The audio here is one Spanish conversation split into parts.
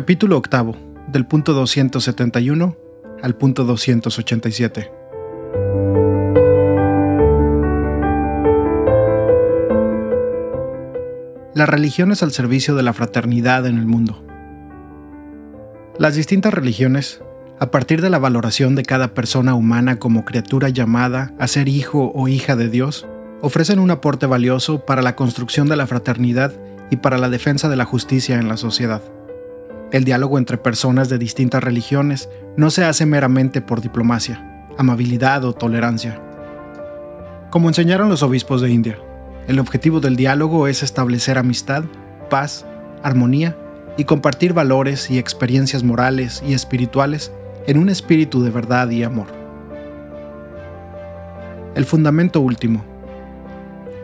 Capítulo octavo, del punto 271 al punto 287. Las religiones al servicio de la fraternidad en el mundo. Las distintas religiones, a partir de la valoración de cada persona humana como criatura llamada a ser hijo o hija de Dios, ofrecen un aporte valioso para la construcción de la fraternidad y para la defensa de la justicia en la sociedad. El diálogo entre personas de distintas religiones no se hace meramente por diplomacia, amabilidad o tolerancia. Como enseñaron los obispos de India, el objetivo del diálogo es establecer amistad, paz, armonía y compartir valores y experiencias morales y espirituales en un espíritu de verdad y amor. El fundamento último.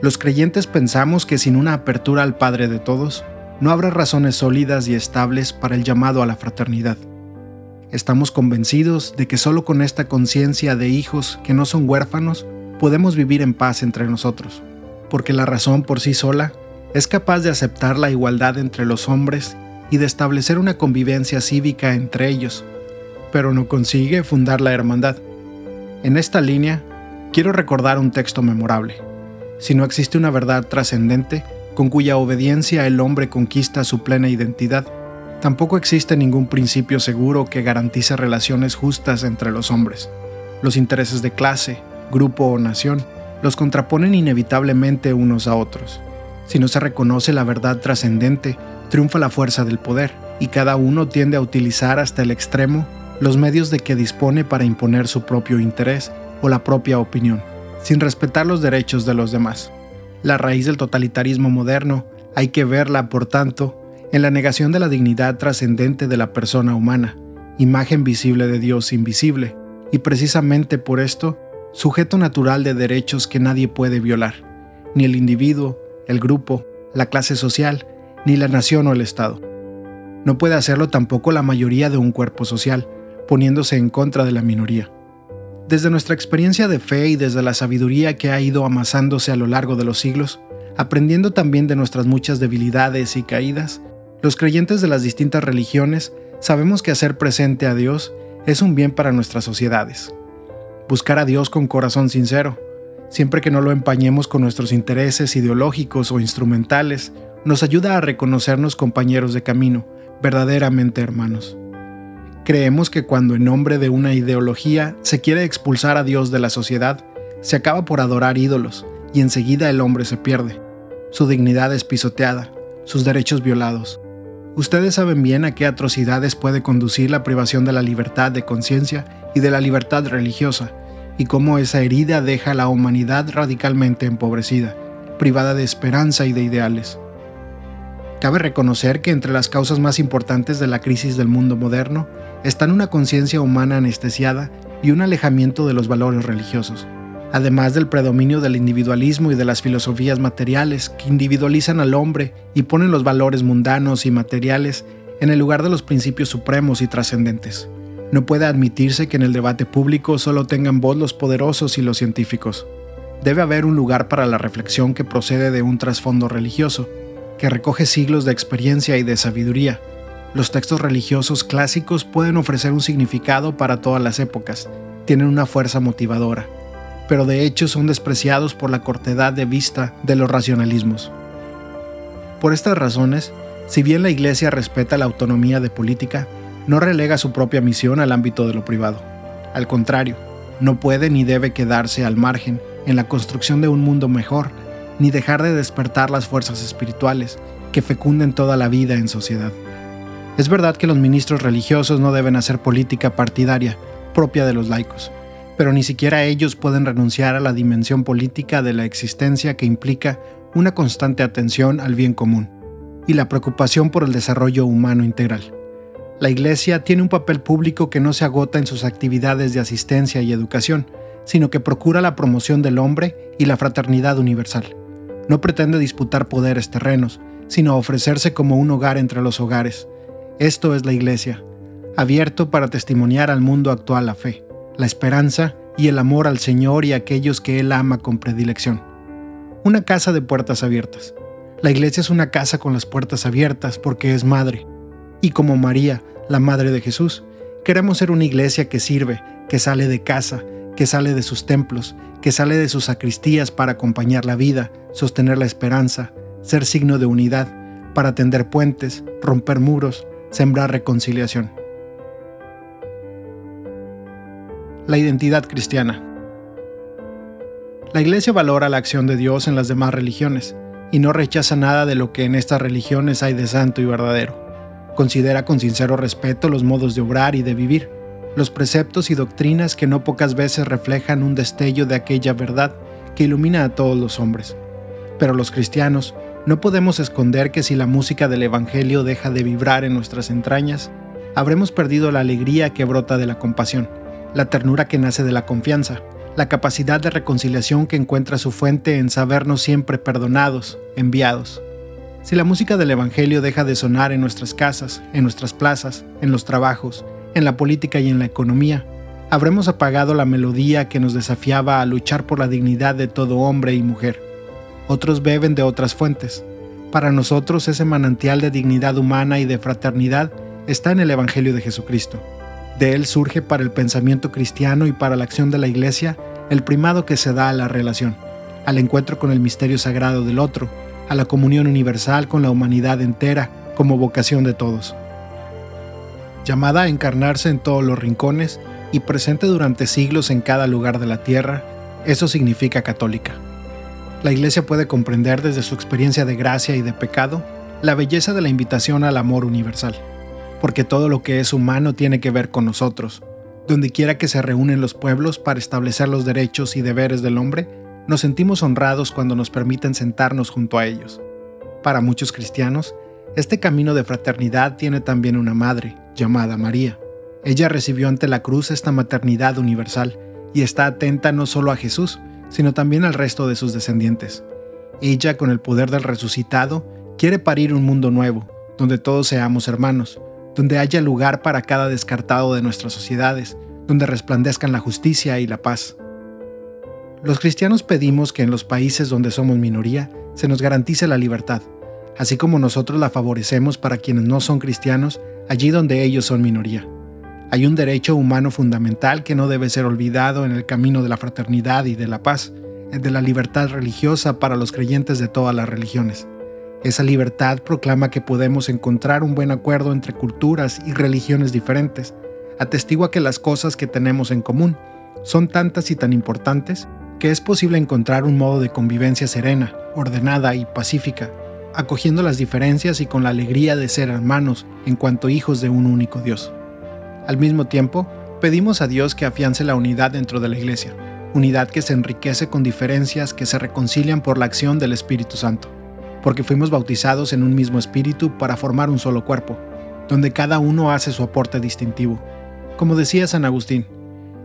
Los creyentes pensamos que sin una apertura al Padre de todos, no habrá razones sólidas y estables para el llamado a la fraternidad. Estamos convencidos de que solo con esta conciencia de hijos que no son huérfanos podemos vivir en paz entre nosotros, porque la razón por sí sola es capaz de aceptar la igualdad entre los hombres y de establecer una convivencia cívica entre ellos, pero no consigue fundar la hermandad. En esta línea, quiero recordar un texto memorable. Si no existe una verdad trascendente, con cuya obediencia el hombre conquista su plena identidad. Tampoco existe ningún principio seguro que garantice relaciones justas entre los hombres. Los intereses de clase, grupo o nación los contraponen inevitablemente unos a otros. Si no se reconoce la verdad trascendente, triunfa la fuerza del poder, y cada uno tiende a utilizar hasta el extremo los medios de que dispone para imponer su propio interés o la propia opinión, sin respetar los derechos de los demás. La raíz del totalitarismo moderno hay que verla, por tanto, en la negación de la dignidad trascendente de la persona humana, imagen visible de Dios invisible, y precisamente por esto, sujeto natural de derechos que nadie puede violar, ni el individuo, el grupo, la clase social, ni la nación o el Estado. No puede hacerlo tampoco la mayoría de un cuerpo social, poniéndose en contra de la minoría. Desde nuestra experiencia de fe y desde la sabiduría que ha ido amasándose a lo largo de los siglos, aprendiendo también de nuestras muchas debilidades y caídas, los creyentes de las distintas religiones sabemos que hacer presente a Dios es un bien para nuestras sociedades. Buscar a Dios con corazón sincero, siempre que no lo empañemos con nuestros intereses ideológicos o instrumentales, nos ayuda a reconocernos compañeros de camino, verdaderamente hermanos. Creemos que cuando en nombre de una ideología se quiere expulsar a Dios de la sociedad, se acaba por adorar ídolos y enseguida el hombre se pierde. Su dignidad es pisoteada, sus derechos violados. Ustedes saben bien a qué atrocidades puede conducir la privación de la libertad de conciencia y de la libertad religiosa, y cómo esa herida deja a la humanidad radicalmente empobrecida, privada de esperanza y de ideales. Cabe reconocer que entre las causas más importantes de la crisis del mundo moderno están una conciencia humana anestesiada y un alejamiento de los valores religiosos, además del predominio del individualismo y de las filosofías materiales que individualizan al hombre y ponen los valores mundanos y materiales en el lugar de los principios supremos y trascendentes. No puede admitirse que en el debate público solo tengan voz los poderosos y los científicos. Debe haber un lugar para la reflexión que procede de un trasfondo religioso, que recoge siglos de experiencia y de sabiduría. Los textos religiosos clásicos pueden ofrecer un significado para todas las épocas, tienen una fuerza motivadora, pero de hecho son despreciados por la cortedad de vista de los racionalismos. Por estas razones, si bien la Iglesia respeta la autonomía de política, no relega su propia misión al ámbito de lo privado. Al contrario, no puede ni debe quedarse al margen en la construcción de un mundo mejor ni dejar de despertar las fuerzas espirituales que fecunden toda la vida en sociedad. Es verdad que los ministros religiosos no deben hacer política partidaria propia de los laicos, pero ni siquiera ellos pueden renunciar a la dimensión política de la existencia que implica una constante atención al bien común y la preocupación por el desarrollo humano integral. La Iglesia tiene un papel público que no se agota en sus actividades de asistencia y educación, sino que procura la promoción del hombre y la fraternidad universal no pretende disputar poderes terrenos, sino ofrecerse como un hogar entre los hogares. Esto es la Iglesia, abierto para testimoniar al mundo actual la fe, la esperanza y el amor al Señor y a aquellos que Él ama con predilección. Una casa de puertas abiertas. La Iglesia es una casa con las puertas abiertas porque es madre. Y como María, la Madre de Jesús, queremos ser una iglesia que sirve, que sale de casa, que sale de sus templos, que sale de sus sacristías para acompañar la vida, sostener la esperanza, ser signo de unidad, para tender puentes, romper muros, sembrar reconciliación. La identidad cristiana. La Iglesia valora la acción de Dios en las demás religiones y no rechaza nada de lo que en estas religiones hay de santo y verdadero. Considera con sincero respeto los modos de obrar y de vivir, los preceptos y doctrinas que no pocas veces reflejan un destello de aquella verdad que ilumina a todos los hombres. Pero los cristianos no podemos esconder que si la música del Evangelio deja de vibrar en nuestras entrañas, habremos perdido la alegría que brota de la compasión, la ternura que nace de la confianza, la capacidad de reconciliación que encuentra su fuente en sabernos siempre perdonados, enviados. Si la música del Evangelio deja de sonar en nuestras casas, en nuestras plazas, en los trabajos, en la política y en la economía, habremos apagado la melodía que nos desafiaba a luchar por la dignidad de todo hombre y mujer. Otros beben de otras fuentes. Para nosotros ese manantial de dignidad humana y de fraternidad está en el Evangelio de Jesucristo. De él surge para el pensamiento cristiano y para la acción de la Iglesia el primado que se da a la relación, al encuentro con el misterio sagrado del otro, a la comunión universal con la humanidad entera como vocación de todos llamada a encarnarse en todos los rincones y presente durante siglos en cada lugar de la tierra, eso significa católica. La Iglesia puede comprender desde su experiencia de gracia y de pecado la belleza de la invitación al amor universal, porque todo lo que es humano tiene que ver con nosotros. Donde quiera que se reúnen los pueblos para establecer los derechos y deberes del hombre, nos sentimos honrados cuando nos permiten sentarnos junto a ellos. Para muchos cristianos, este camino de fraternidad tiene también una madre, llamada María. Ella recibió ante la cruz esta maternidad universal y está atenta no solo a Jesús, sino también al resto de sus descendientes. Ella, con el poder del resucitado, quiere parir un mundo nuevo, donde todos seamos hermanos, donde haya lugar para cada descartado de nuestras sociedades, donde resplandezcan la justicia y la paz. Los cristianos pedimos que en los países donde somos minoría se nos garantice la libertad, así como nosotros la favorecemos para quienes no son cristianos allí donde ellos son minoría. Hay un derecho humano fundamental que no debe ser olvidado en el camino de la fraternidad y de la paz, el de la libertad religiosa para los creyentes de todas las religiones. Esa libertad proclama que podemos encontrar un buen acuerdo entre culturas y religiones diferentes, atestigua que las cosas que tenemos en común son tantas y tan importantes que es posible encontrar un modo de convivencia serena, ordenada y pacífica, acogiendo las diferencias y con la alegría de ser hermanos en cuanto hijos de un único Dios. Al mismo tiempo, pedimos a Dios que afiance la unidad dentro de la Iglesia, unidad que se enriquece con diferencias que se reconcilian por la acción del Espíritu Santo, porque fuimos bautizados en un mismo espíritu para formar un solo cuerpo, donde cada uno hace su aporte distintivo. Como decía San Agustín,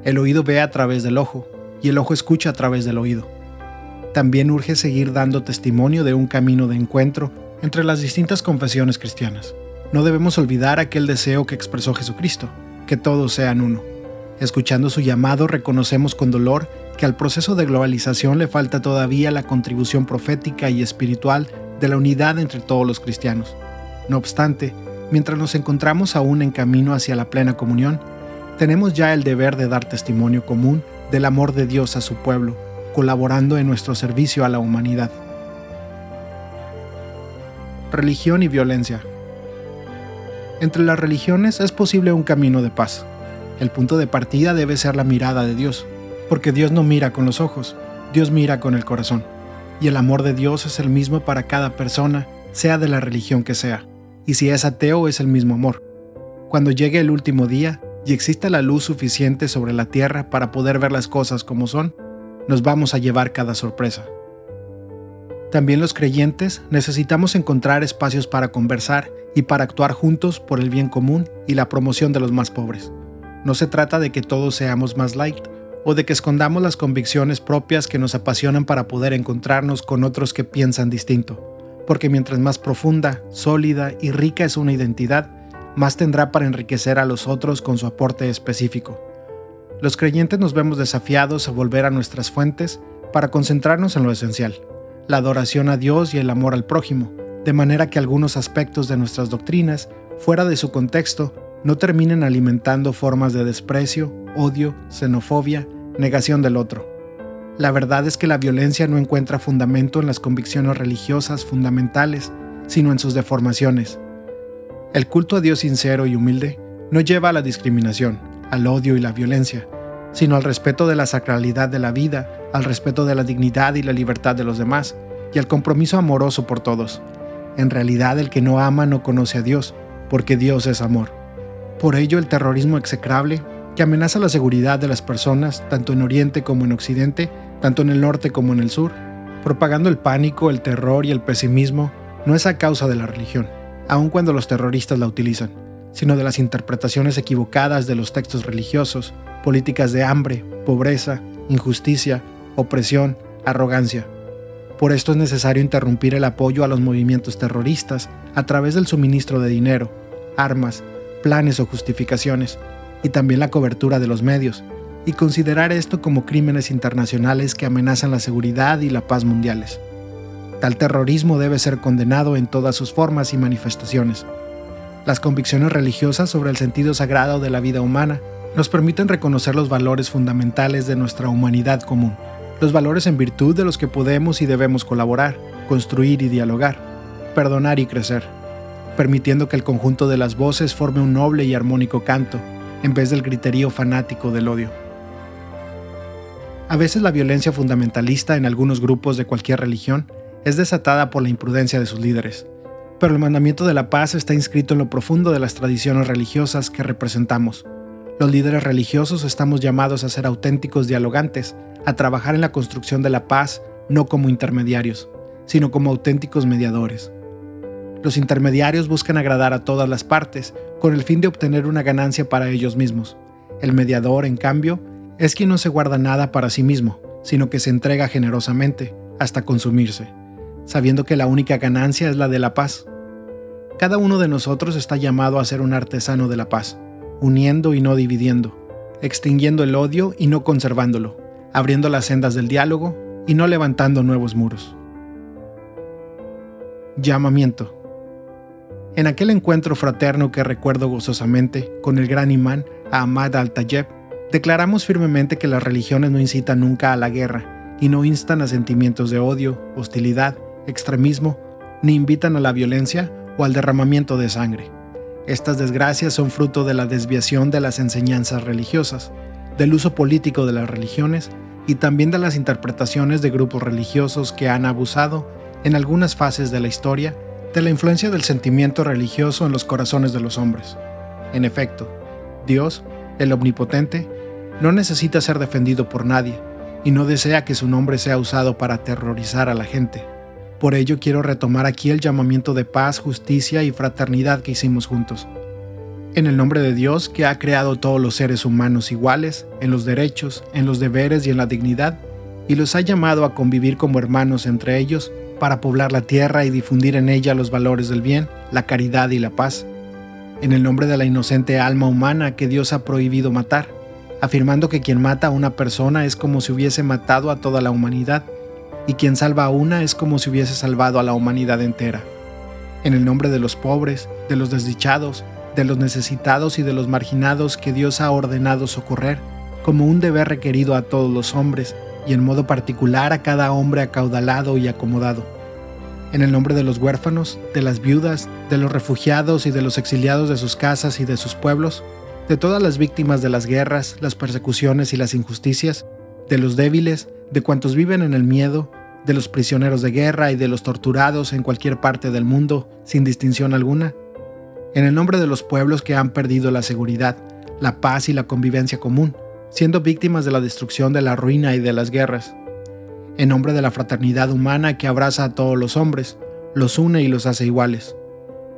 el oído ve a través del ojo y el ojo escucha a través del oído también urge seguir dando testimonio de un camino de encuentro entre las distintas confesiones cristianas. No debemos olvidar aquel deseo que expresó Jesucristo, que todos sean uno. Escuchando su llamado, reconocemos con dolor que al proceso de globalización le falta todavía la contribución profética y espiritual de la unidad entre todos los cristianos. No obstante, mientras nos encontramos aún en camino hacia la plena comunión, tenemos ya el deber de dar testimonio común del amor de Dios a su pueblo colaborando en nuestro servicio a la humanidad. Religión y violencia. Entre las religiones es posible un camino de paz. El punto de partida debe ser la mirada de Dios, porque Dios no mira con los ojos, Dios mira con el corazón. Y el amor de Dios es el mismo para cada persona, sea de la religión que sea. Y si es ateo es el mismo amor. Cuando llegue el último día y exista la luz suficiente sobre la tierra para poder ver las cosas como son, nos vamos a llevar cada sorpresa. También los creyentes necesitamos encontrar espacios para conversar y para actuar juntos por el bien común y la promoción de los más pobres. No se trata de que todos seamos más light o de que escondamos las convicciones propias que nos apasionan para poder encontrarnos con otros que piensan distinto, porque mientras más profunda, sólida y rica es una identidad, más tendrá para enriquecer a los otros con su aporte específico. Los creyentes nos vemos desafiados a volver a nuestras fuentes para concentrarnos en lo esencial, la adoración a Dios y el amor al prójimo, de manera que algunos aspectos de nuestras doctrinas fuera de su contexto, no terminen alimentando formas de desprecio, odio, xenofobia, negación del otro. La verdad es que la violencia no encuentra fundamento en las convicciones religiosas fundamentales, sino en sus deformaciones. El culto a Dios sincero y humilde no lleva a la discriminación, al odio y la violencia, sino al respeto de la sacralidad de la vida, al respeto de la dignidad y la libertad de los demás, y al compromiso amoroso por todos. En realidad el que no ama no conoce a Dios, porque Dios es amor. Por ello el terrorismo execrable, que amenaza la seguridad de las personas tanto en Oriente como en Occidente, tanto en el norte como en el sur, propagando el pánico, el terror y el pesimismo, no es a causa de la religión, aun cuando los terroristas la utilizan, sino de las interpretaciones equivocadas de los textos religiosos, políticas de hambre, pobreza, injusticia, opresión, arrogancia. Por esto es necesario interrumpir el apoyo a los movimientos terroristas a través del suministro de dinero, armas, planes o justificaciones, y también la cobertura de los medios, y considerar esto como crímenes internacionales que amenazan la seguridad y la paz mundiales. Tal terrorismo debe ser condenado en todas sus formas y manifestaciones. Las convicciones religiosas sobre el sentido sagrado de la vida humana nos permiten reconocer los valores fundamentales de nuestra humanidad común, los valores en virtud de los que podemos y debemos colaborar, construir y dialogar, perdonar y crecer, permitiendo que el conjunto de las voces forme un noble y armónico canto, en vez del griterío fanático del odio. A veces la violencia fundamentalista en algunos grupos de cualquier religión es desatada por la imprudencia de sus líderes, pero el mandamiento de la paz está inscrito en lo profundo de las tradiciones religiosas que representamos, los líderes religiosos estamos llamados a ser auténticos dialogantes, a trabajar en la construcción de la paz no como intermediarios, sino como auténticos mediadores. Los intermediarios buscan agradar a todas las partes con el fin de obtener una ganancia para ellos mismos. El mediador, en cambio, es quien no se guarda nada para sí mismo, sino que se entrega generosamente, hasta consumirse, sabiendo que la única ganancia es la de la paz. Cada uno de nosotros está llamado a ser un artesano de la paz uniendo y no dividiendo, extinguiendo el odio y no conservándolo, abriendo las sendas del diálogo y no levantando nuevos muros. Llamamiento. En aquel encuentro fraterno que recuerdo gozosamente con el gran imán Ahmad al-Tayeb, declaramos firmemente que las religiones no incitan nunca a la guerra y no instan a sentimientos de odio, hostilidad, extremismo, ni invitan a la violencia o al derramamiento de sangre. Estas desgracias son fruto de la desviación de las enseñanzas religiosas, del uso político de las religiones y también de las interpretaciones de grupos religiosos que han abusado, en algunas fases de la historia, de la influencia del sentimiento religioso en los corazones de los hombres. En efecto, Dios, el Omnipotente, no necesita ser defendido por nadie y no desea que su nombre sea usado para aterrorizar a la gente. Por ello quiero retomar aquí el llamamiento de paz, justicia y fraternidad que hicimos juntos. En el nombre de Dios que ha creado todos los seres humanos iguales, en los derechos, en los deberes y en la dignidad, y los ha llamado a convivir como hermanos entre ellos, para poblar la tierra y difundir en ella los valores del bien, la caridad y la paz. En el nombre de la inocente alma humana que Dios ha prohibido matar, afirmando que quien mata a una persona es como si hubiese matado a toda la humanidad, y quien salva a una es como si hubiese salvado a la humanidad entera. En el nombre de los pobres, de los desdichados, de los necesitados y de los marginados que Dios ha ordenado socorrer, como un deber requerido a todos los hombres, y en modo particular a cada hombre acaudalado y acomodado. En el nombre de los huérfanos, de las viudas, de los refugiados y de los exiliados de sus casas y de sus pueblos, de todas las víctimas de las guerras, las persecuciones y las injusticias, de los débiles, de cuantos viven en el miedo, de los prisioneros de guerra y de los torturados en cualquier parte del mundo, sin distinción alguna, en el nombre de los pueblos que han perdido la seguridad, la paz y la convivencia común, siendo víctimas de la destrucción de la ruina y de las guerras, en nombre de la fraternidad humana que abraza a todos los hombres, los une y los hace iguales,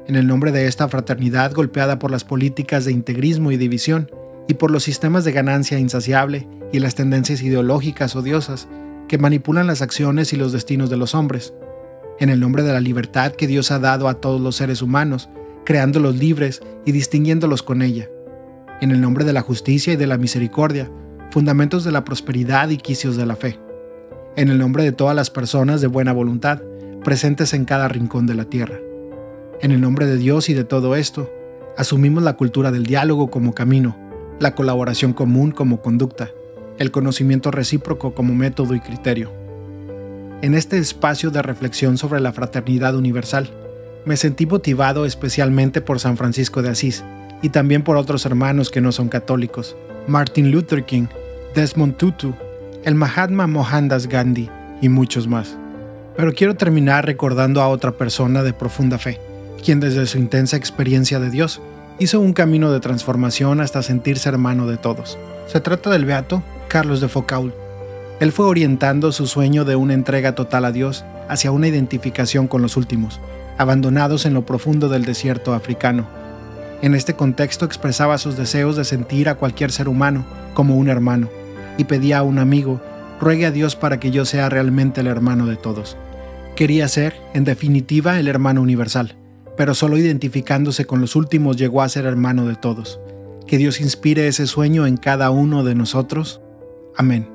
en el nombre de esta fraternidad golpeada por las políticas de integrismo y división, y por los sistemas de ganancia insaciable y las tendencias ideológicas odiosas que manipulan las acciones y los destinos de los hombres, en el nombre de la libertad que Dios ha dado a todos los seres humanos, creándolos libres y distinguiéndolos con ella, en el nombre de la justicia y de la misericordia, fundamentos de la prosperidad y quicios de la fe, en el nombre de todas las personas de buena voluntad, presentes en cada rincón de la tierra. En el nombre de Dios y de todo esto, Asumimos la cultura del diálogo como camino, la colaboración común como conducta, el conocimiento recíproco como método y criterio. En este espacio de reflexión sobre la fraternidad universal, me sentí motivado especialmente por San Francisco de Asís y también por otros hermanos que no son católicos, Martin Luther King, Desmond Tutu, el Mahatma Mohandas Gandhi y muchos más. Pero quiero terminar recordando a otra persona de profunda fe, quien desde su intensa experiencia de Dios hizo un camino de transformación hasta sentirse hermano de todos. Se trata del beato Carlos de Foucault. Él fue orientando su sueño de una entrega total a Dios hacia una identificación con los últimos, abandonados en lo profundo del desierto africano. En este contexto expresaba sus deseos de sentir a cualquier ser humano como un hermano, y pedía a un amigo, ruegue a Dios para que yo sea realmente el hermano de todos. Quería ser, en definitiva, el hermano universal, pero solo identificándose con los últimos llegó a ser hermano de todos. Que Dios inspire ese sueño en cada uno de nosotros. Amén.